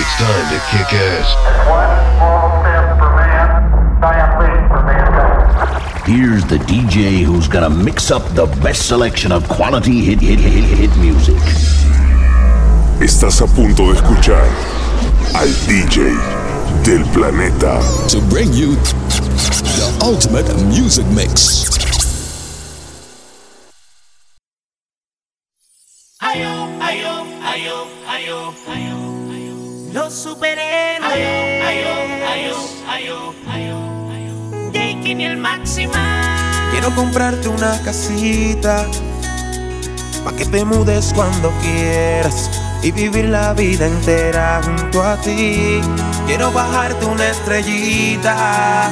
It's time to kick ass. Man, Here's the DJ who's gonna mix up the best selection of quality hit, hit, hit, hit music. Estás a punto de escuchar al DJ del planeta. To bring you the ultimate music mix. Ayo, ayo, ayo, ayo, ayo. Jake el máxima. Quiero comprarte una casita pa que te mudes cuando quieras y vivir la vida entera junto a ti. Quiero bajarte una estrellita.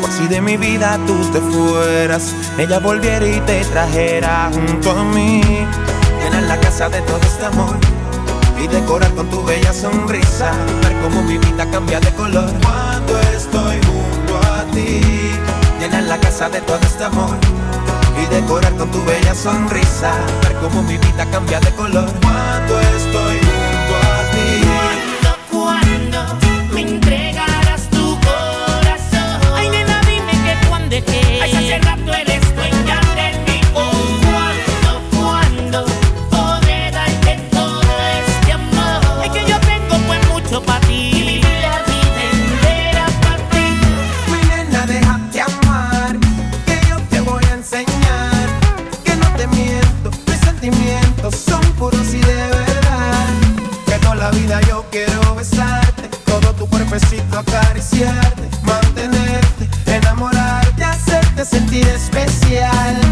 Por si de mi vida tú te fueras, ella volviera y te trajera junto a mí. Llenar la casa de todo este amor y decorar con tu bella sonrisa. Ver cómo mi vida cambia de color. Cuando estoy junto a ti, llenar la casa de todo este amor y decorar con tu bella sonrisa. Ver cómo mi vida cambia de color. Cuando son puros y de verdad. Que toda la vida yo quiero besarte, todo tu cuerpecito acariciarte, mantenerte, enamorarte, hacerte sentir especial.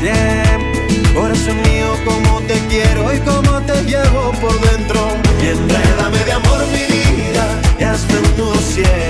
tiempo. Corazón mío, cómo te quiero y cómo te llevo por dentro. Y enrédame de amor mi vida y hazme un nudo cielo.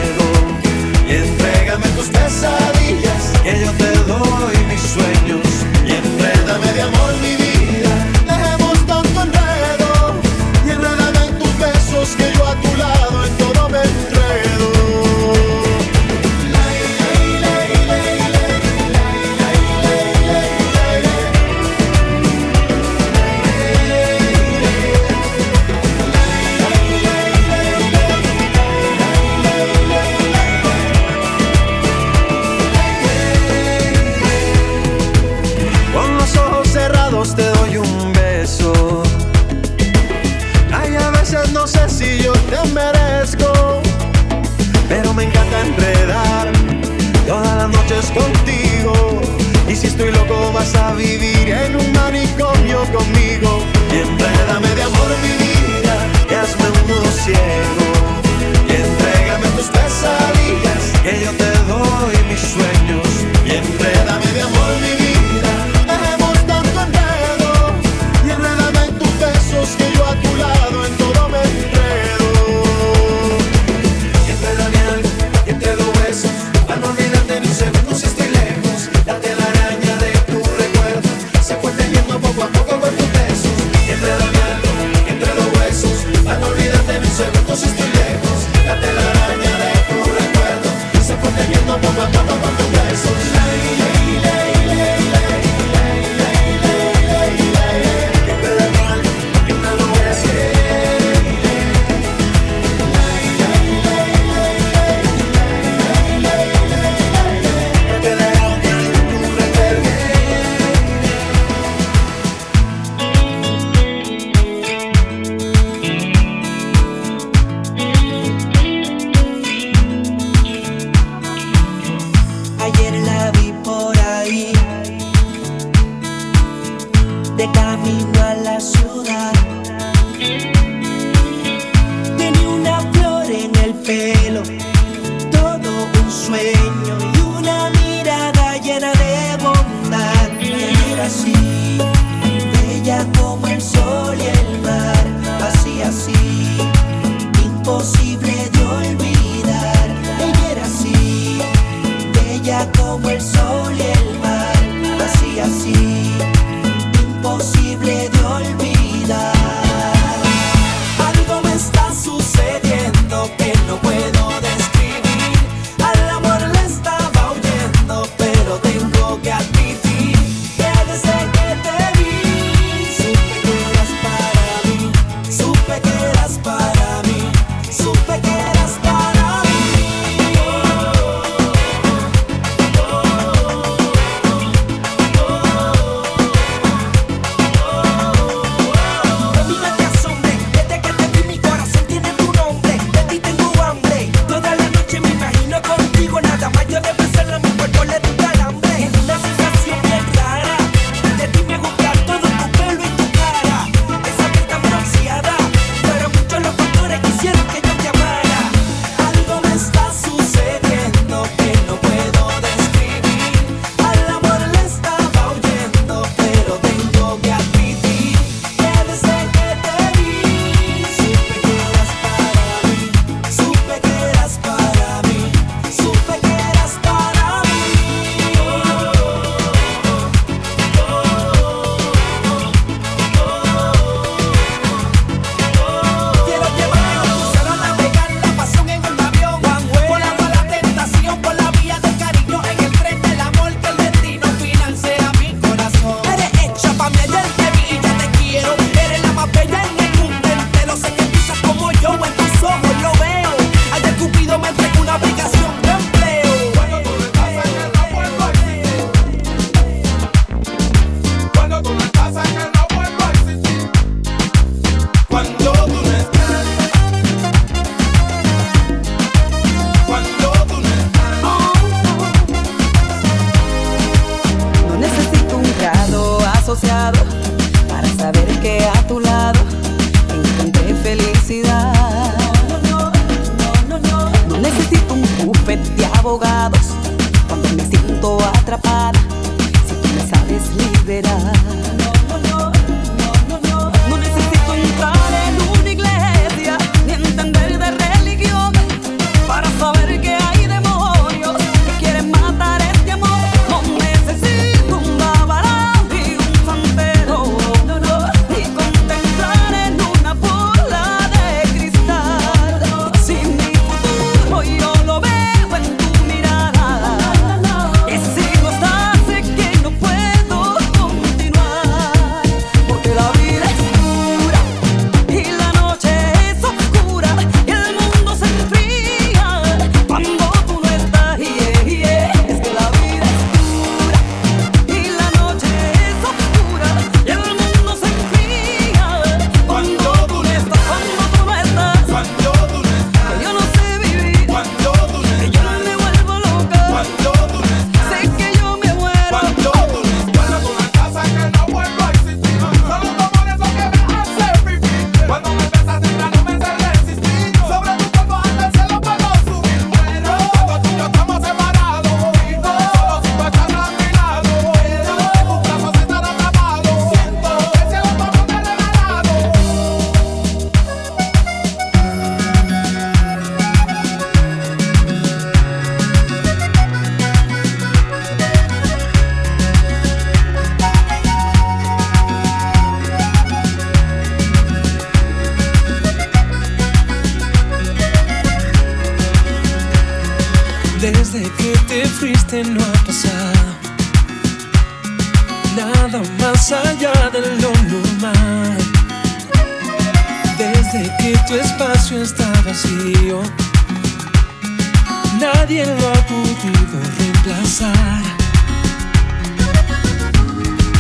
nadie lo ha podido reemplazar.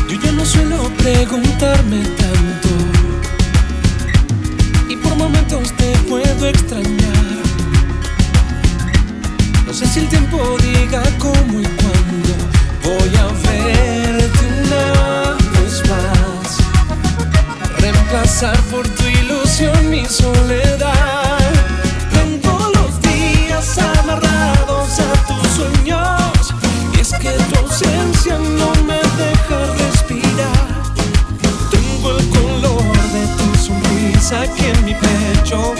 Yo ya no suelo preguntarme tanto y por momentos te puedo extrañar. No sé si el tiempo diga cómo y cuándo voy a verte una vez más, reemplazar por tu ilusión mi soledad. Y es que tu ausencia no me deja respirar. Tengo el color de tu sonrisa aquí en mi pecho.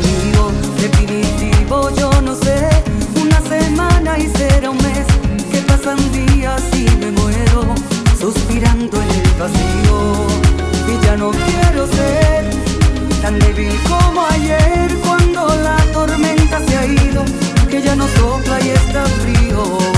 definitivo yo no sé. Una semana y será un mes. Que pasan días y me muero Suspirando en el vacío. Y ya no quiero ser Tan débil como ayer Cuando la tormenta se ha ido Que ya no sopla y está frío.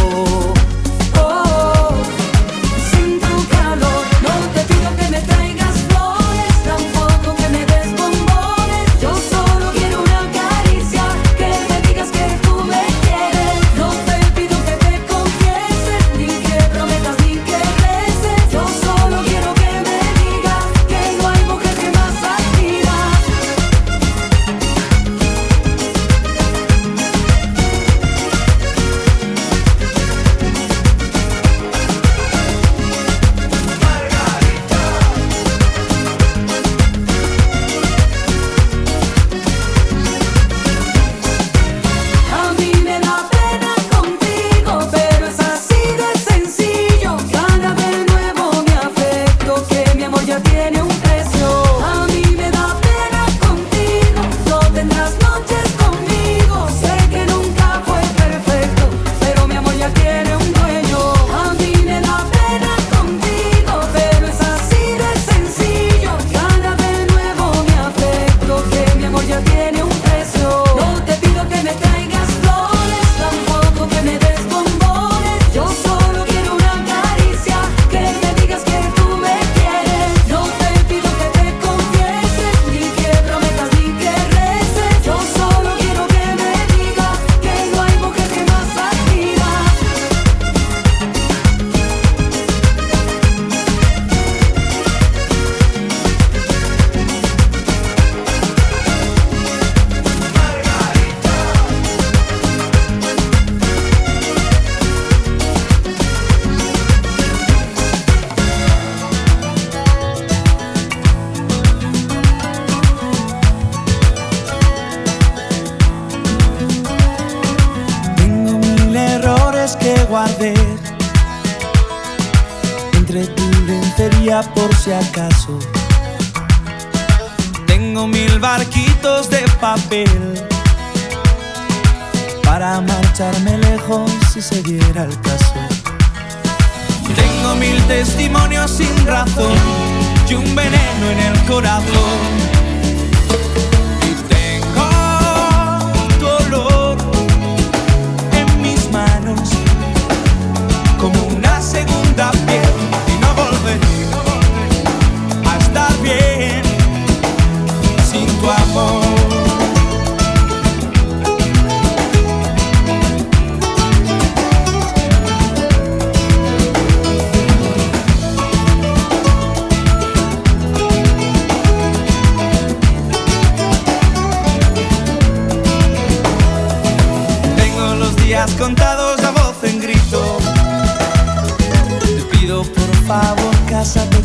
si se diera el caso. Tengo mil testimonios sin razón y un veneno en el corazón contados a voz en grito. Te pido por favor, cásate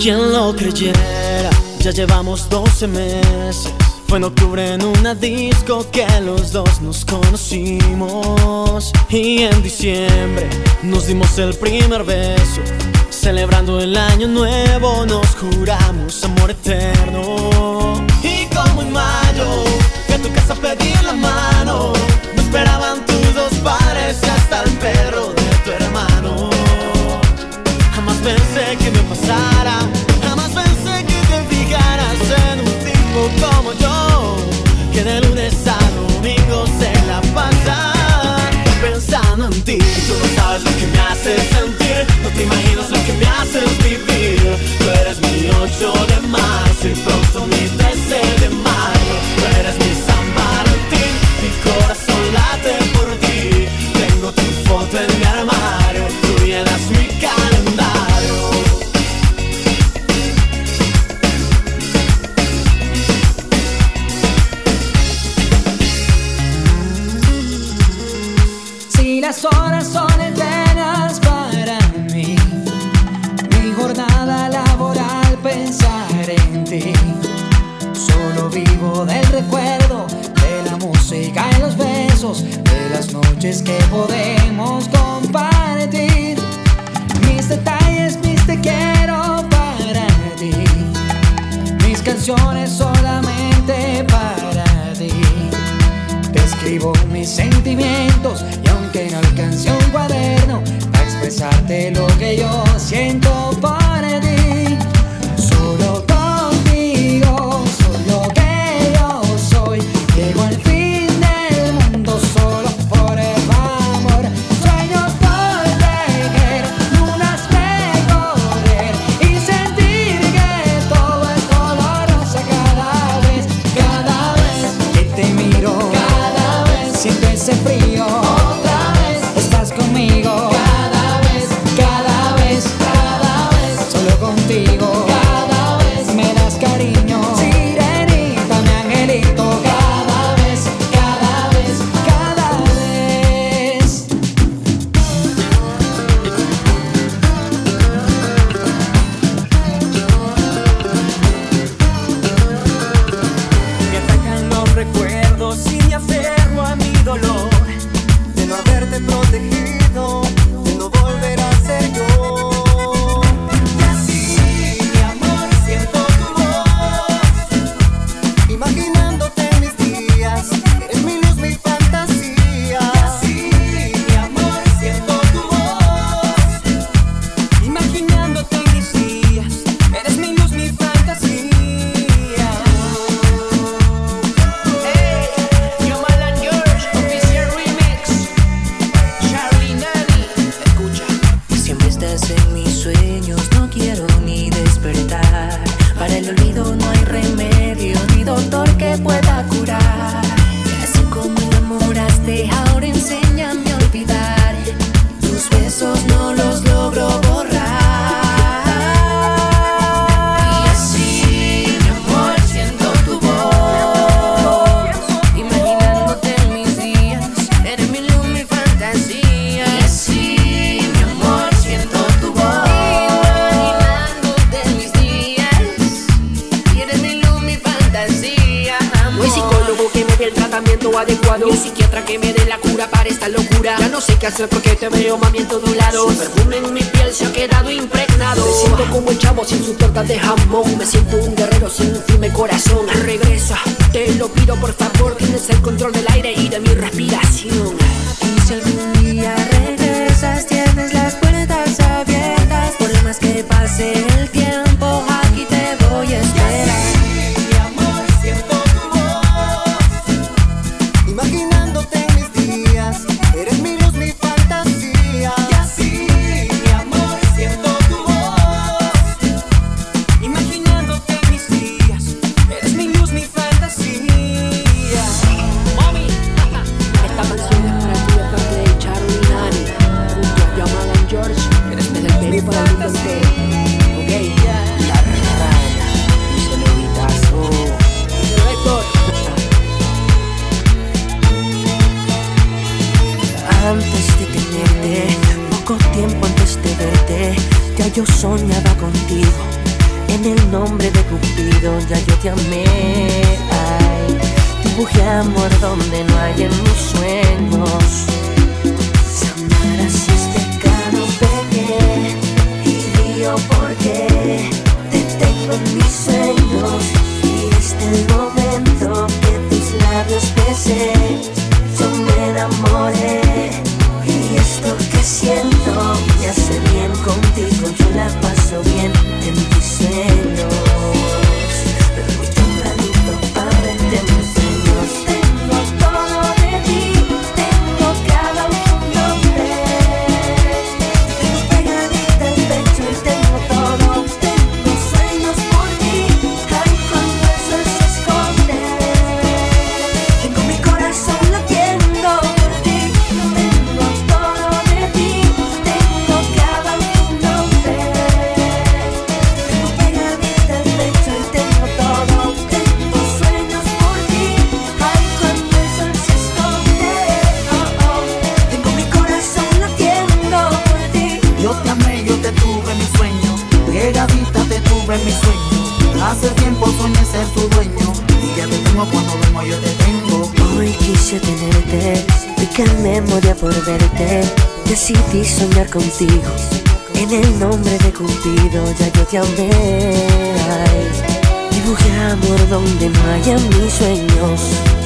¿Quién lo creyera? Ya llevamos 12 meses. Fue en octubre en una disco que los dos nos conocimos. Y en diciembre nos dimos el primer beso. Celebrando el año nuevo nos juramos amor eterno. Y como en mayo, fui a tu casa a pedir la mano. No esperaban tus dos padres y hasta el perro. comparte lo que yo siento. pueda Mezcla coquete, veo mami en todo lado Su perfume en mi piel se ha quedado impregnado. Me siento como el chavo sin su torta de jamón. Me siento un guerrero sin un firme corazón. Regresa, te lo pido por favor En el nombre de Cupido ya yo te amé. Ay, dibujé amor donde no hay en mis sueños. Samara, si es este pecado, pequé y río porque te tengo en mis sueños. Y este el momento que tus labios besé, yo me enamoré. Y esto que siento me hace bien contigo, yo la paso bien. En Señor. Decidí soñar contigo En el nombre de Cupido ya yo te amé ay. Dibujé amor donde no haya mis sueños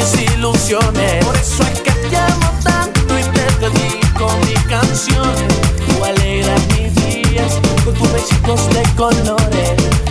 mis ilusiones. Por eso es que te amo tanto y te dedico mi canción. Tú alegras mis días con tus besitos de colores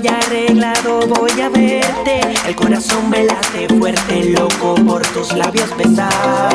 estoy arreglado, voy a verte. El corazón me late fuerte, loco, por tus labios besados.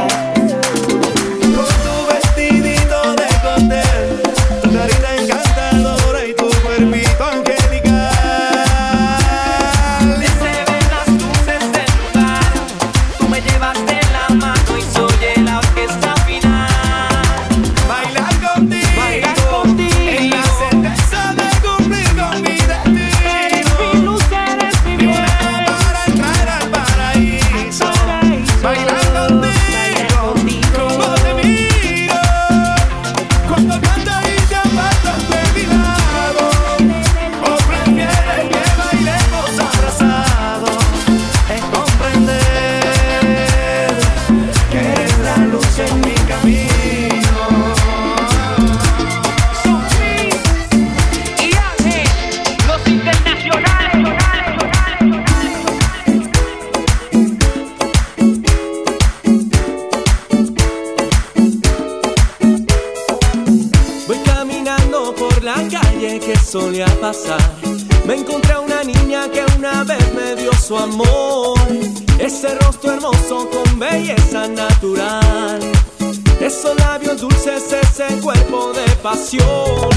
cuerpo de pasión.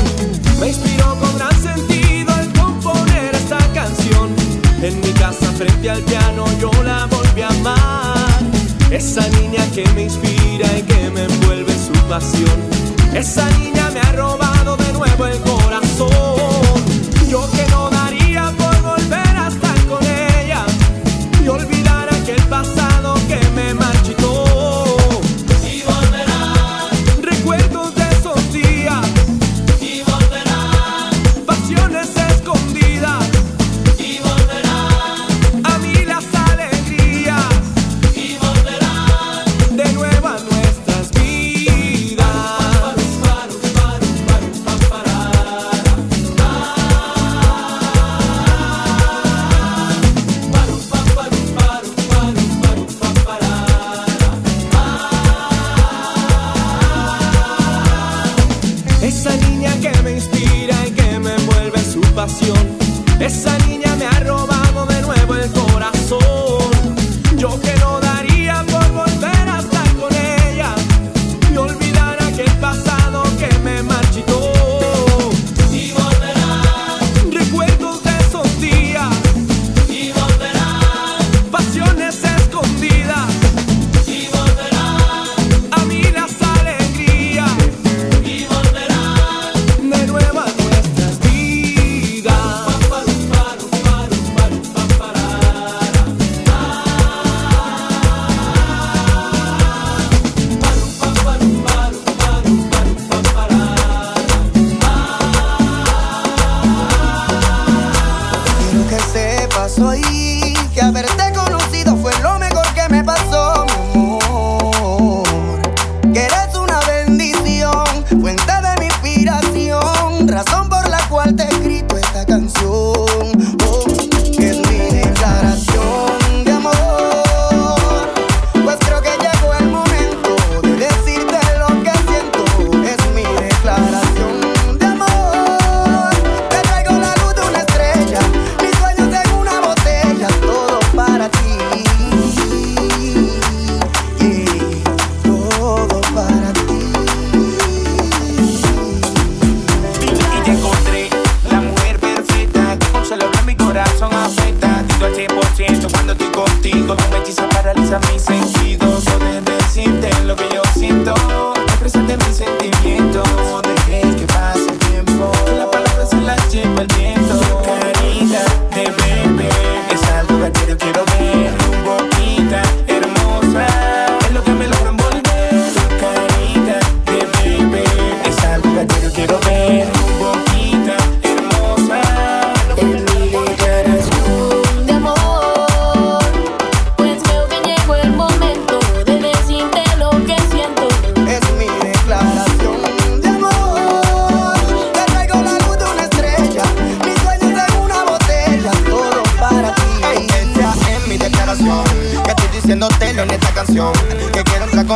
Me inspiró con gran sentido al componer esta canción. En mi casa frente al piano yo la volví a amar. Esa niña que me inspira y que me envuelve su pasión. Esa niña me ha robado de nuevo el corazón. Yo que no daría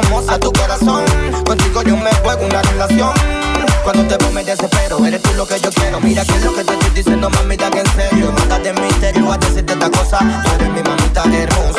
hermosa tu corazón. Contigo yo me juego una relación. Cuando te veo me desespero, eres tú lo que yo quiero. Mira que es lo que te estoy diciendo, mamita, que en serio. Manda de misterio a decirte esta cosa. Tú eres mi mamita hermosa.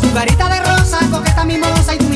Con tu carita de rosa, coqueta mi mimosa y